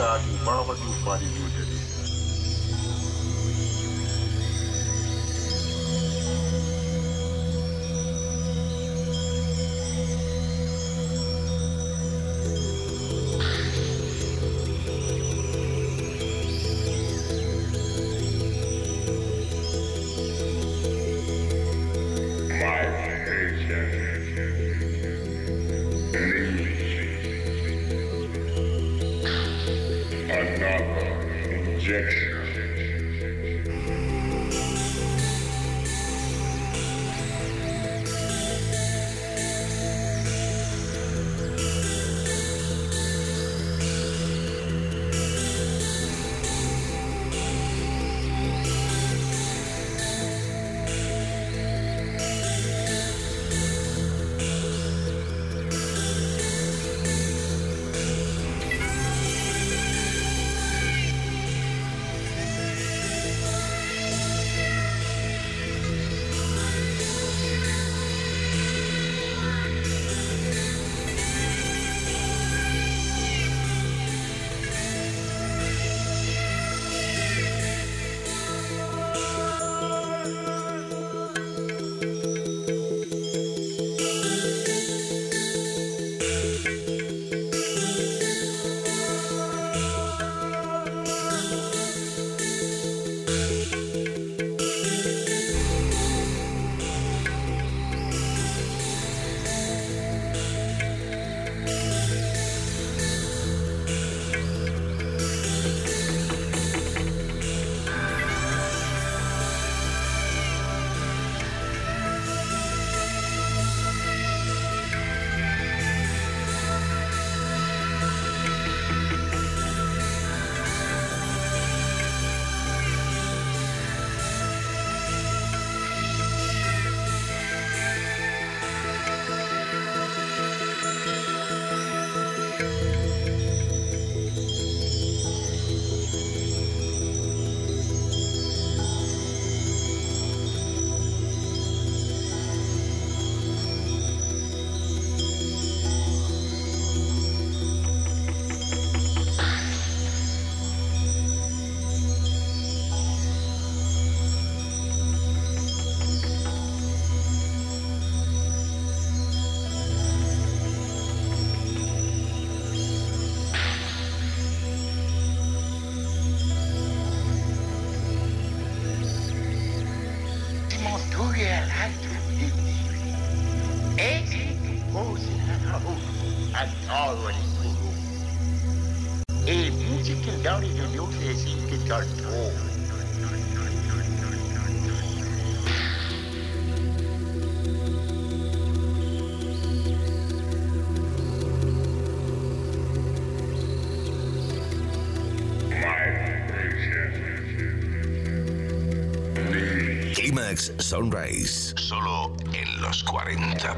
What's down in your y. Climax Sunrise, solo en los 40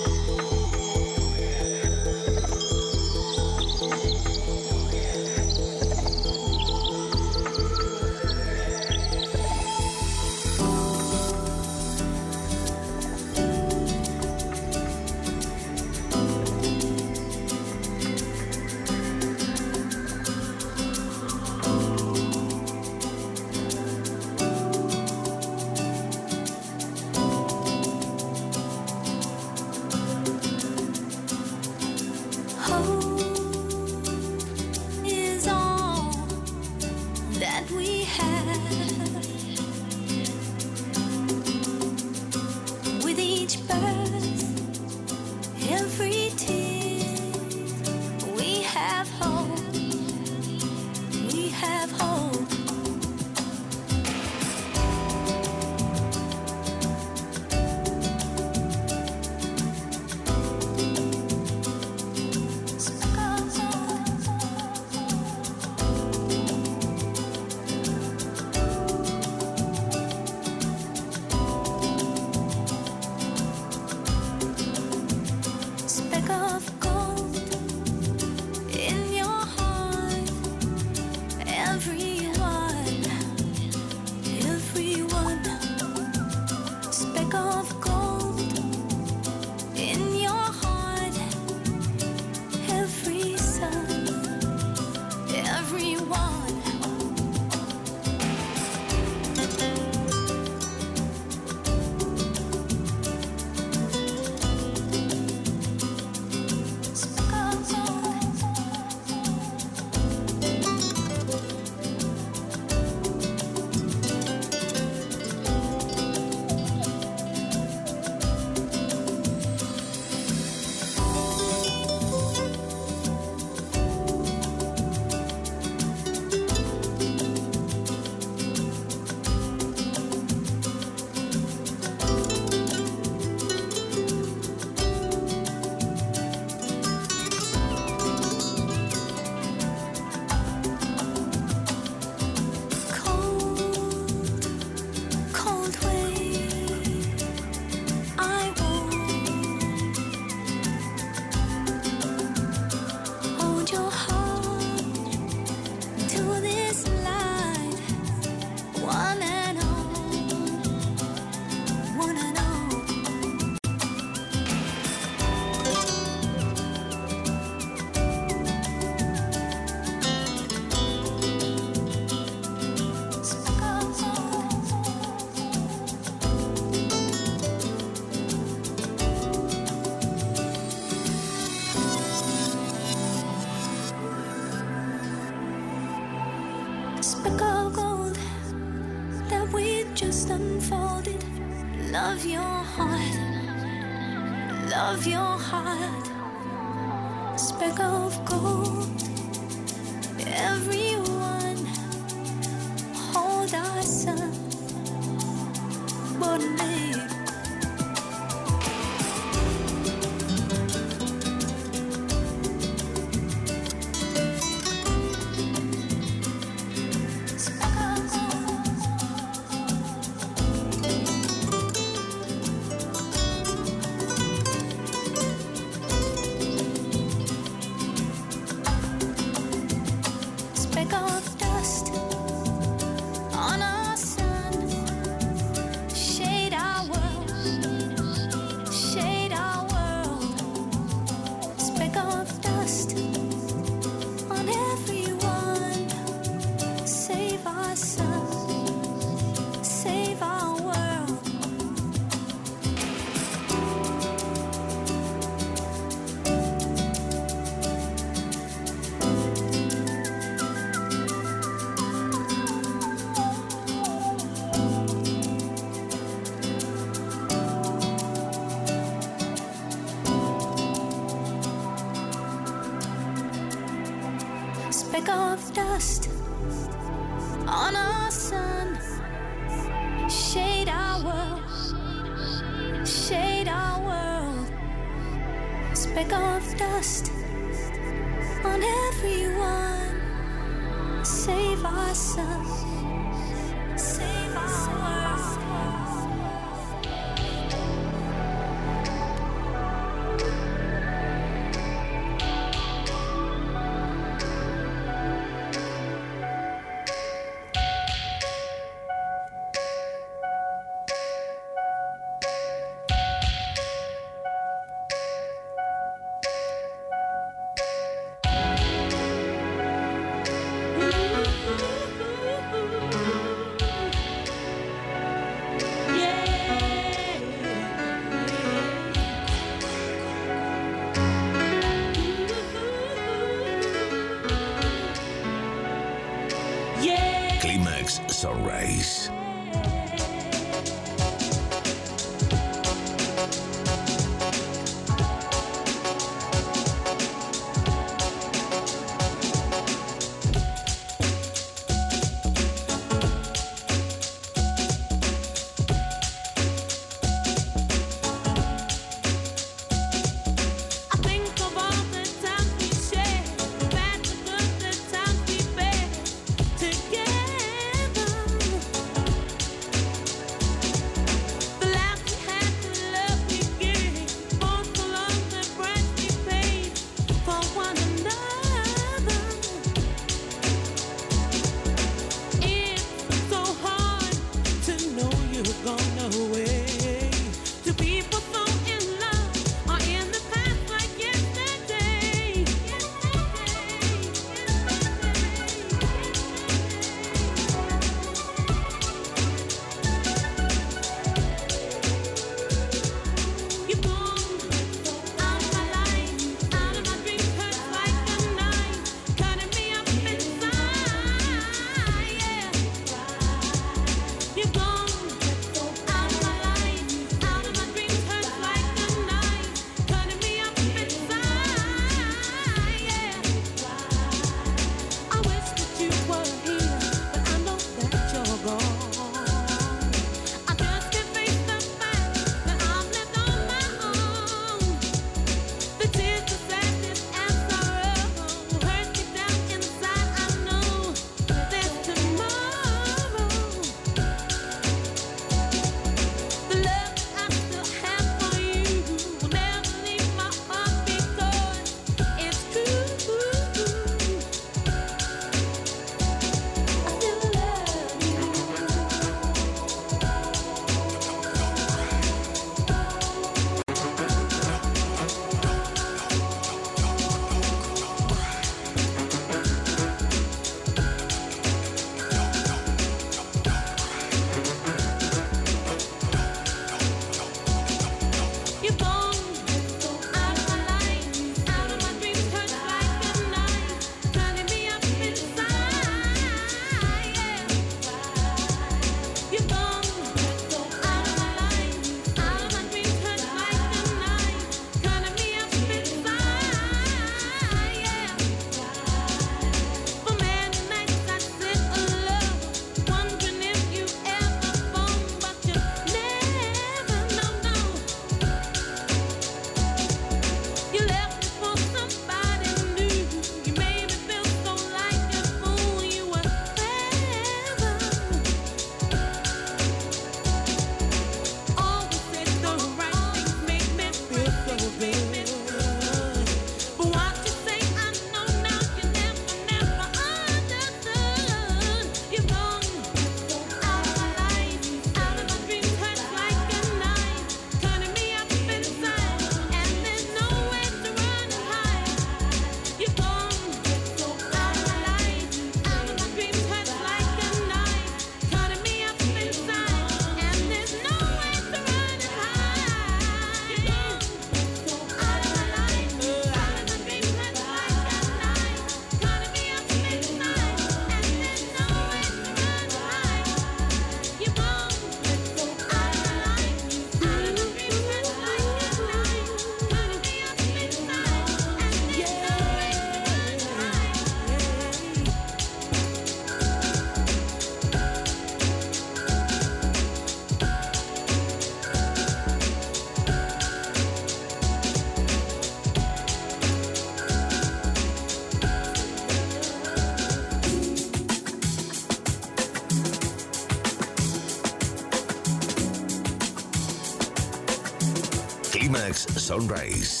Sunrise.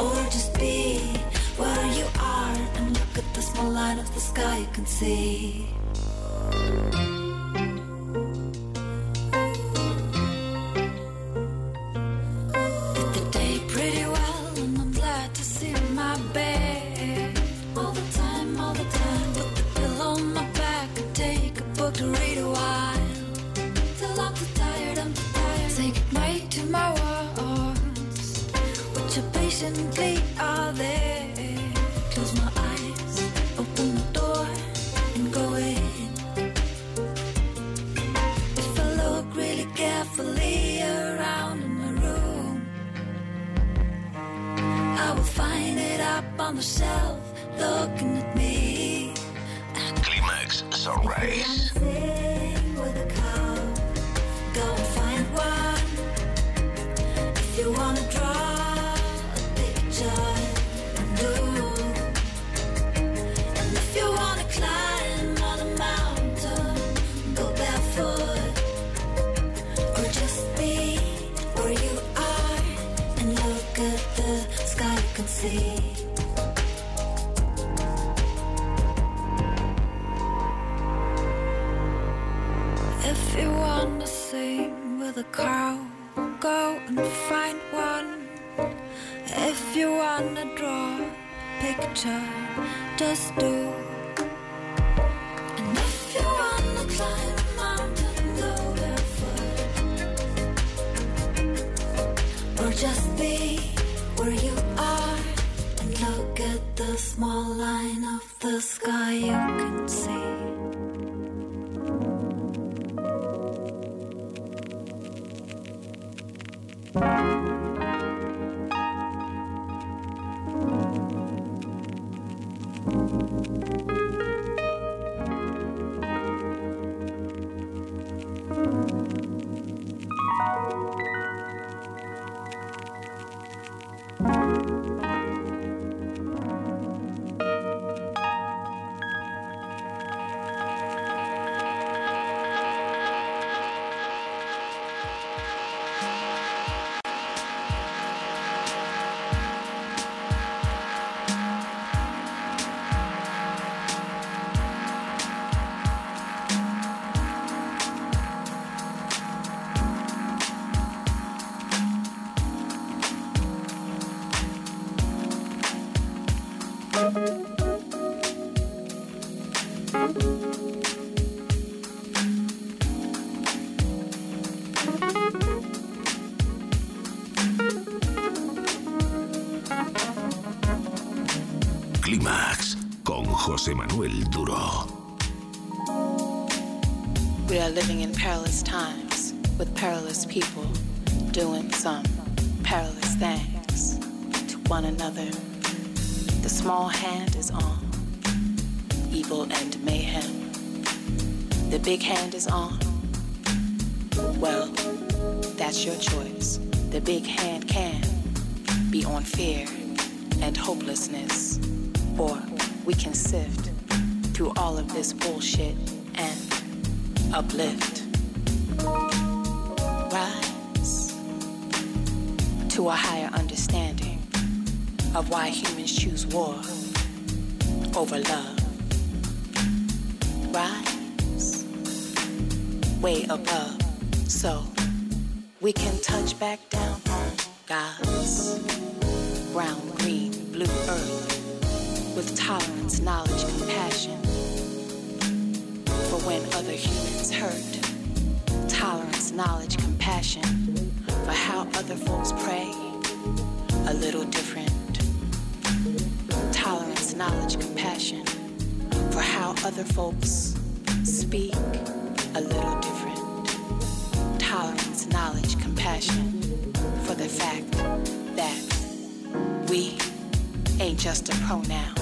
or just be where you are and look at the small line of the sky you can see. you can see. one another. The small hand is on evil and mayhem. The big hand is on. Well, that's your choice. The big hand can be on fear and hopelessness, or we can sift through all of this bullshit and uplift. Rise to a higher understanding of why humans choose war over love. Rise way above so we can touch back down on God's brown, green, blue earth with tolerance, knowledge, compassion for when other humans hurt. Tolerance, knowledge, compassion for how other folks pray a little different. Knowledge, compassion for how other folks speak a little different tolerance, knowledge, compassion for the fact that we ain't just a pronoun,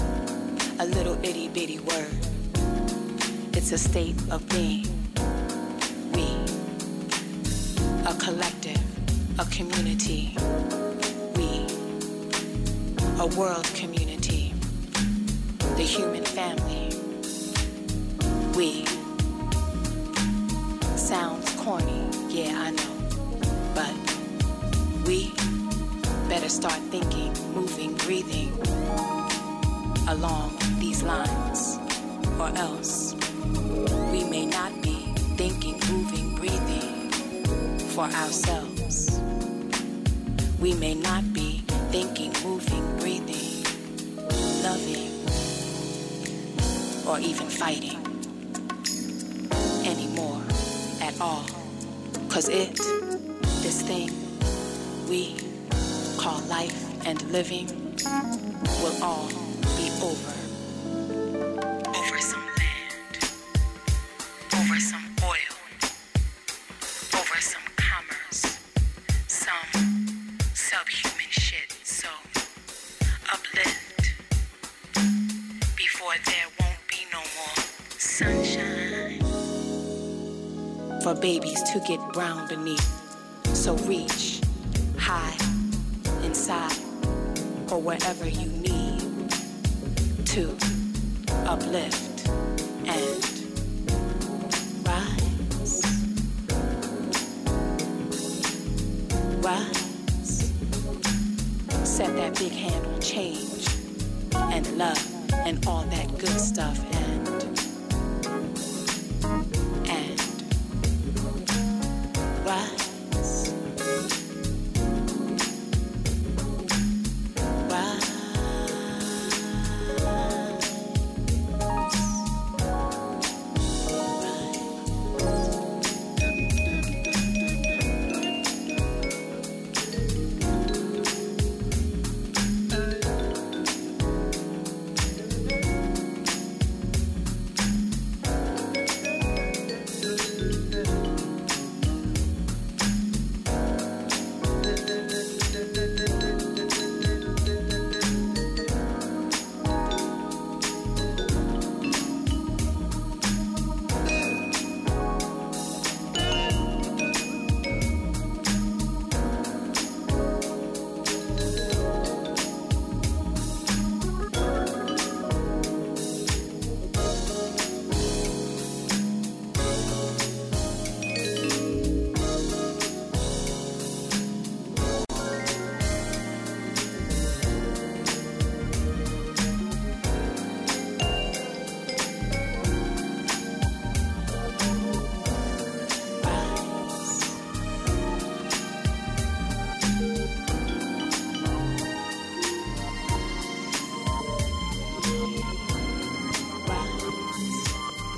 a little itty bitty word. It's a state of being. We, a collective, a community. We, a world community, family. We, sounds corny yeah, I know. But we better start thinking, moving, breathing along these lines, or else we may not be thinking, moving, breathing for ourselves. We may not fighting anymore at all. Cause it, this thing we call life and living, will all babies to get brown beneath. So reach high inside or wherever you need to uplift and rise. Rise. Set that big hand on change and love and all that good stuff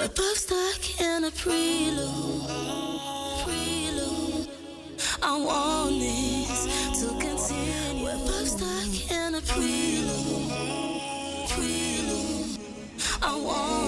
We're both stuck in a prelude. Prelude. I want this to continue. We're both stuck in a prelude. Prelude. I want.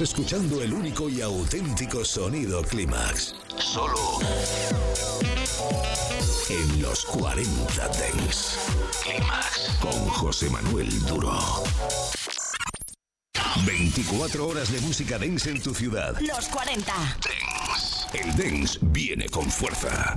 Estás escuchando el único y auténtico sonido Clímax. Solo en los 40 Dents. Clímax con José Manuel Duro. 24 horas de música dance en tu ciudad. Los 40. Dance. El dance viene con fuerza.